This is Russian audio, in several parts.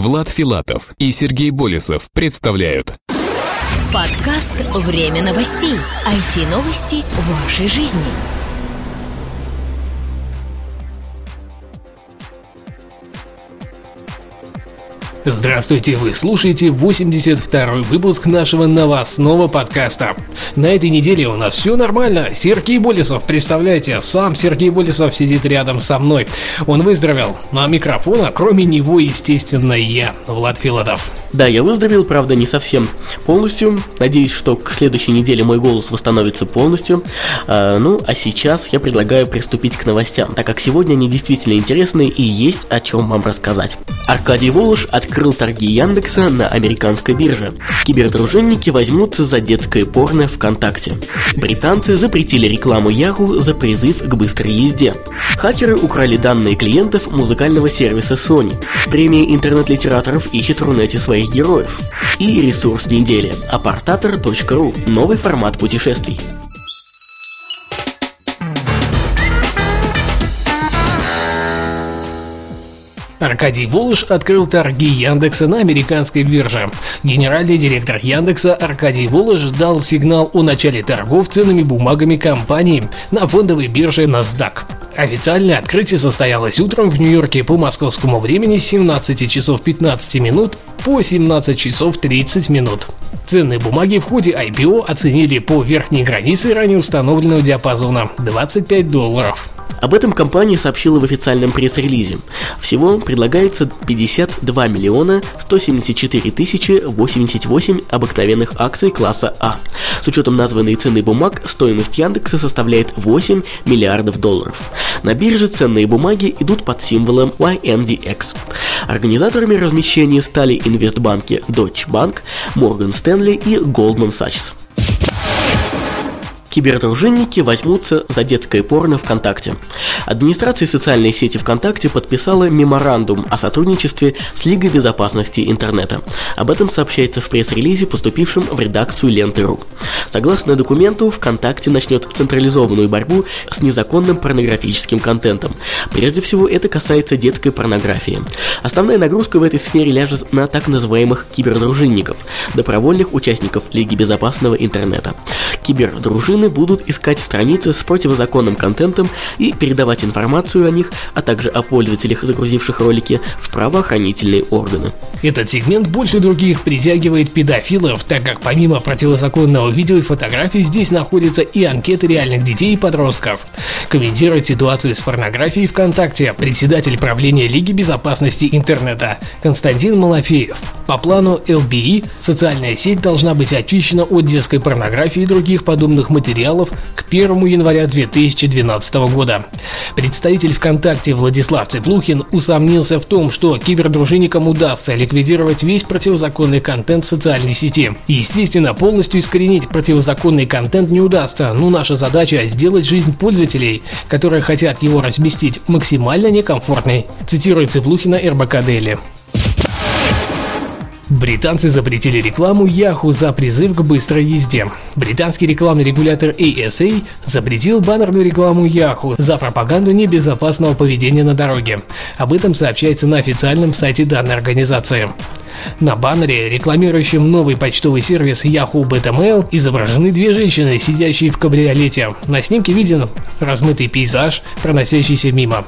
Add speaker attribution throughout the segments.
Speaker 1: Влад Филатов и Сергей Болесов представляют
Speaker 2: Подкаст «Время новостей». IT-новости в вашей жизни.
Speaker 3: Здравствуйте, вы слушаете 82-й выпуск нашего новостного подкаста. На этой неделе у нас все нормально. Сергей Болесов, представляете, сам Сергей Болесов сидит рядом со мной. Он выздоровел, а микрофона, кроме него, естественно, я, Влад Филатов.
Speaker 4: Да, я выздоровел, правда, не совсем полностью. Надеюсь, что к следующей неделе мой голос восстановится полностью. А, ну, а сейчас я предлагаю приступить к новостям, так как сегодня они действительно интересны и есть о чем вам рассказать. Аркадий Волош открыл торги Яндекса на американской бирже. Кибердружинники возьмутся за детское порно ВКонтакте. Британцы запретили рекламу Yahoo за призыв к быстрой езде. Хакеры украли данные клиентов музыкального сервиса Sony. Премия интернет-литераторов ищет в Рунете свои своих героев. И ресурс недели – апортатор.ру – новый формат путешествий.
Speaker 3: Аркадий Волош открыл торги Яндекса на американской бирже. Генеральный директор Яндекса Аркадий Волош дал сигнал о начале торгов ценными бумагами компании на фондовой бирже NASDAQ. Официальное открытие состоялось утром в Нью-Йорке по московскому времени с 17 часов 15 минут по 17 часов 30 минут. Ценные бумаги в ходе IPO оценили по верхней границе ранее установленного диапазона 25 долларов.
Speaker 4: Об этом компания сообщила в официальном пресс-релизе. Всего предлагается 52 миллиона 174 тысячи 88 обыкновенных акций класса А. С учетом названной цены бумаг, стоимость Яндекса составляет 8 миллиардов долларов. На бирже ценные бумаги идут под символом YNDX. Организаторами размещения стали инвестбанки Deutsche Bank, Morgan Stanley и Goldman Sachs. Кибердружинники возьмутся за детское порно ВКонтакте. Администрация социальной сети ВКонтакте подписала меморандум о сотрудничестве с Лигой безопасности интернета. Об этом сообщается в пресс-релизе, поступившем в редакцию Ленты.ру. Согласно документу, ВКонтакте начнет централизованную борьбу с незаконным порнографическим контентом. Прежде всего, это касается детской порнографии. Основная нагрузка в этой сфере ляжет на так называемых кибердружинников, добровольных участников Лиги безопасного интернета. Кибердружины Админы будут искать страницы с противозаконным контентом и передавать информацию о них, а также о пользователях, загрузивших ролики, в правоохранительные органы.
Speaker 3: Этот сегмент больше других притягивает педофилов, так как помимо противозаконного видео и фотографий здесь находятся и анкеты реальных детей и подростков. Комментирует ситуацию с порнографией ВКонтакте председатель правления Лиги безопасности интернета Константин Малафеев. По плану ЛБИ социальная сеть должна быть очищена от детской порнографии и других подобных материалов материалов к 1 января 2012 года. Представитель ВКонтакте Владислав Цеплухин усомнился в том, что кибердружинникам удастся ликвидировать весь противозаконный контент в социальной сети. Естественно, полностью искоренить противозаконный контент не удастся, но наша задача сделать жизнь пользователей, которые хотят его разместить, максимально некомфортной, цитирует Цеплухина РБК Дели. Британцы запретили рекламу Yahoo за призыв к быстрой езде. Британский рекламный регулятор ASA запретил баннерную рекламу Yahoo за пропаганду небезопасного поведения на дороге. Об этом сообщается на официальном сайте данной организации. На баннере, рекламирующем новый почтовый сервис Yahoo Beta Mail, изображены две женщины, сидящие в кабриолете. На снимке виден размытый пейзаж, проносящийся мимо.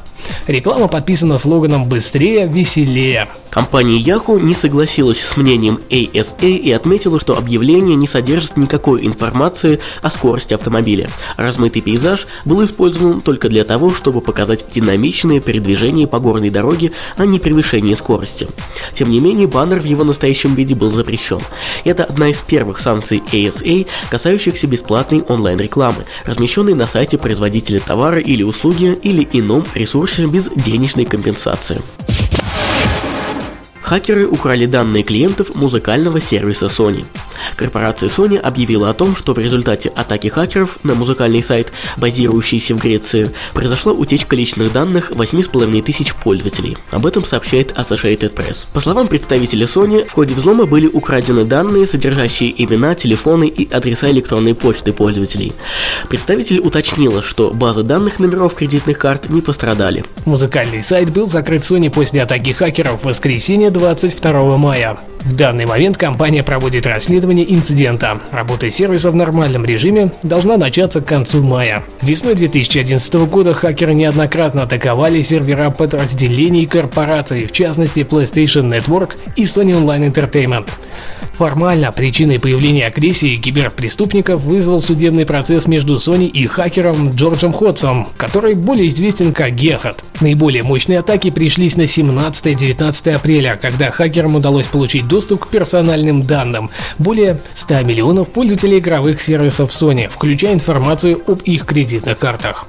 Speaker 3: Реклама подписана слоганом «Быстрее, веселее».
Speaker 4: Компания Yahoo не согласилась с мнением ASA и отметила, что объявление не содержит никакой информации о скорости автомобиля. Размытый пейзаж был использован только для того, чтобы показать динамичное передвижение по горной дороге, а не превышение скорости. Тем не менее, баннер в его настоящем виде был запрещен. Это одна из первых санкций ASA, касающихся бесплатной онлайн-рекламы, размещенной на сайте производителя товара или услуги или ином ресурсе без денежной компенсации. Хакеры украли данные клиентов музыкального сервиса Sony. Корпорация Sony объявила о том, что в результате атаки хакеров на музыкальный сайт, базирующийся в Греции, произошла утечка личных данных 8,5 тысяч пользователей. Об этом сообщает Associated Press. По словам представителя Sony, в ходе взлома были украдены данные, содержащие имена, телефоны и адреса электронной почты пользователей. Представитель уточнила, что базы данных номеров кредитных карт не пострадали.
Speaker 3: Музыкальный сайт был закрыт Sony после атаки хакеров в воскресенье 22 мая. В данный момент компания проводит расследование инцидента. Работа сервиса в нормальном режиме должна начаться к концу мая. Весной 2011 года хакеры неоднократно атаковали сервера подразделений корпораций, в частности PlayStation Network и Sony Online Entertainment. Формально причиной появления агрессии киберпреступников вызвал судебный процесс между Sony и хакером Джорджем Ходсом, который более известен как Гехат. Наиболее мощные атаки пришлись на 17-19 апреля, когда хакерам удалось получить доступ к персональным данным более 100 миллионов пользователей игровых сервисов Sony, включая информацию об их кредитных картах.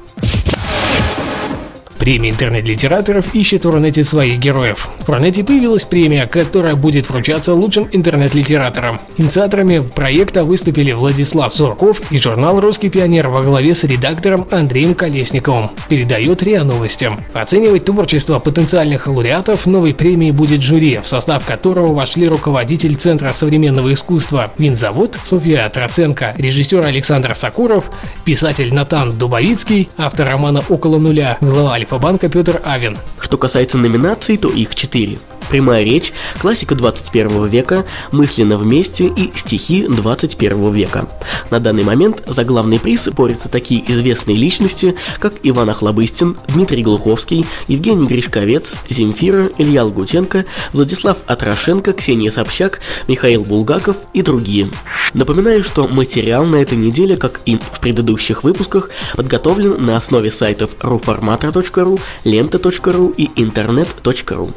Speaker 3: Премия интернет-литераторов ищет в Рунете своих героев. В Рунете появилась премия, которая будет вручаться лучшим интернет-литераторам. Инициаторами проекта выступили Владислав Сурков и журнал «Русский пионер» во главе с редактором Андреем Колесниковым. Передает РИА Новости. Оценивать творчество потенциальных лауреатов новой премии будет жюри, в состав которого вошли руководитель Центра современного искусства Винзавод Софья Троценко, режиссер Александр Сакуров, писатель Натан Дубовицкий, автор романа «Около нуля», глава Альфа Альфа-банка Петр Авен.
Speaker 4: Что касается номинаций, то их четыре. Прямая речь, классика 21 века, мысленно вместе и стихи 21 века. На данный момент за главный приз борются такие известные личности, как Иван Охлобыстин, Дмитрий Глуховский, Евгений Гришковец, Земфира, Илья Лгутенко, Владислав Атрошенко, Ксения Собчак, Михаил Булгаков и другие. Напоминаю, что материал на этой неделе, как и в предыдущих выпусках, подготовлен на основе сайтов ruformator.ru, lenta.ru и internet.ru.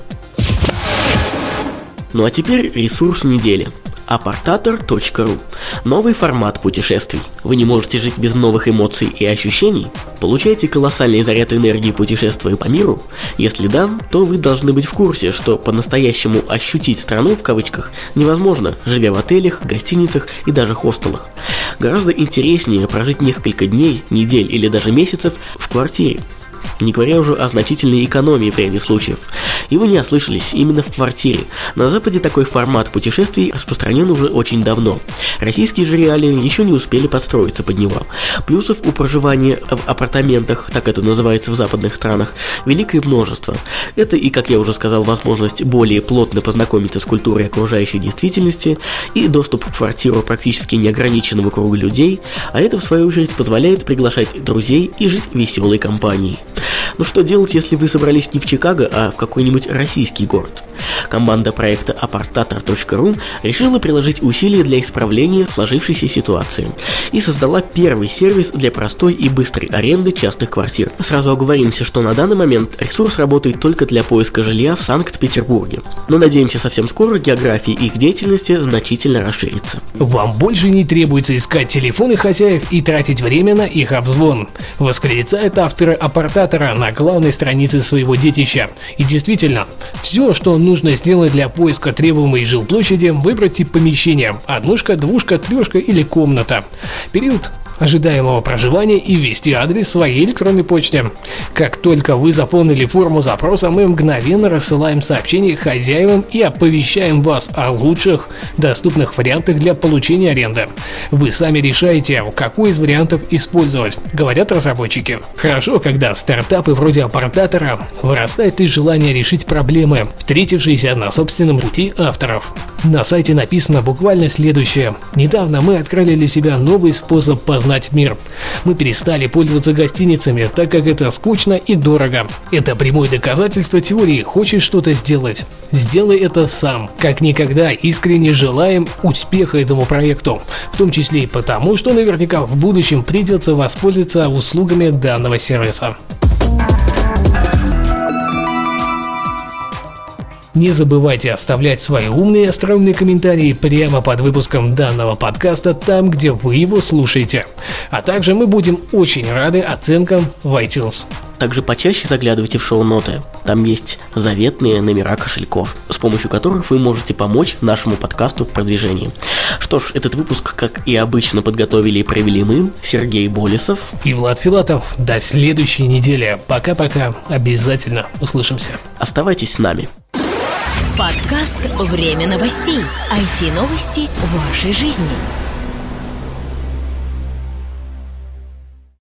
Speaker 4: Ну а теперь ресурс недели апортатор.ру. Новый формат путешествий. Вы не можете жить без новых эмоций и ощущений? Получаете колоссальный заряд энергии путешествуя по миру? Если да, то вы должны быть в курсе, что по-настоящему ощутить страну в кавычках невозможно, живя в отелях, гостиницах и даже хостелах. Гораздо интереснее прожить несколько дней, недель или даже месяцев в квартире не говоря уже о значительной экономии в ряде случаев. И вы не ослышались, именно в квартире. На Западе такой формат путешествий распространен уже очень давно. Российские же реалии еще не успели подстроиться под него. Плюсов у проживания в апартаментах, так это называется в западных странах, великое множество. Это и, как я уже сказал, возможность более плотно познакомиться с культурой окружающей действительности и доступ в квартиру практически неограниченного круга людей, а это в свою очередь позволяет приглашать друзей и жить веселой компанией. Ну что делать, если вы собрались не в Чикаго, а в какой-нибудь российский город? Команда проекта apartator.ru решила приложить усилия для исправления сложившейся ситуации и создала первый сервис для простой и быстрой аренды частных квартир. Сразу оговоримся, что на данный момент ресурс работает только для поиска жилья в Санкт-Петербурге, но надеемся совсем скоро география их деятельности значительно расширится.
Speaker 3: Вам больше не требуется искать телефоны хозяев и тратить время на их обзвон, восклицает авторы апортатора на главной странице своего детища. И действительно, все, что нужно сделать для поиска требуемой жилплощади, выбрать тип помещения – однушка, двушка, трешка или комната. Период ожидаемого проживания и ввести адрес своей электронной почте. Как только вы заполнили форму запроса, мы мгновенно рассылаем сообщение хозяевам и оповещаем вас о лучших доступных вариантах для получения аренды. Вы сами решаете, какой из вариантов использовать, говорят разработчики. Хорошо, когда стартапы вроде аппаратора вырастают из желания решить проблемы, встретившиеся на собственном пути авторов. На сайте написано буквально следующее. Недавно мы открыли для себя новый способ познать мир. Мы перестали пользоваться гостиницами, так как это скучно и дорого. Это прямое доказательство теории «хочешь что-то сделать». Сделай это сам. Как никогда искренне желаем успеха этому проекту. В том числе и потому, что наверняка в будущем придется воспользоваться услугами данного сервиса. Не забывайте оставлять свои умные и остроумные комментарии прямо под выпуском данного подкаста там, где вы его слушаете. А также мы будем очень рады оценкам в iTunes.
Speaker 4: Также почаще заглядывайте в шоу-ноты. Там есть заветные номера кошельков, с помощью которых вы можете помочь нашему подкасту в продвижении. Что ж, этот выпуск, как и обычно, подготовили и провели мы, Сергей Болесов
Speaker 3: и Влад Филатов. До следующей недели. Пока-пока. Обязательно услышимся.
Speaker 4: Оставайтесь с нами.
Speaker 2: Подкаст «Время новостей». IT-новости вашей жизни.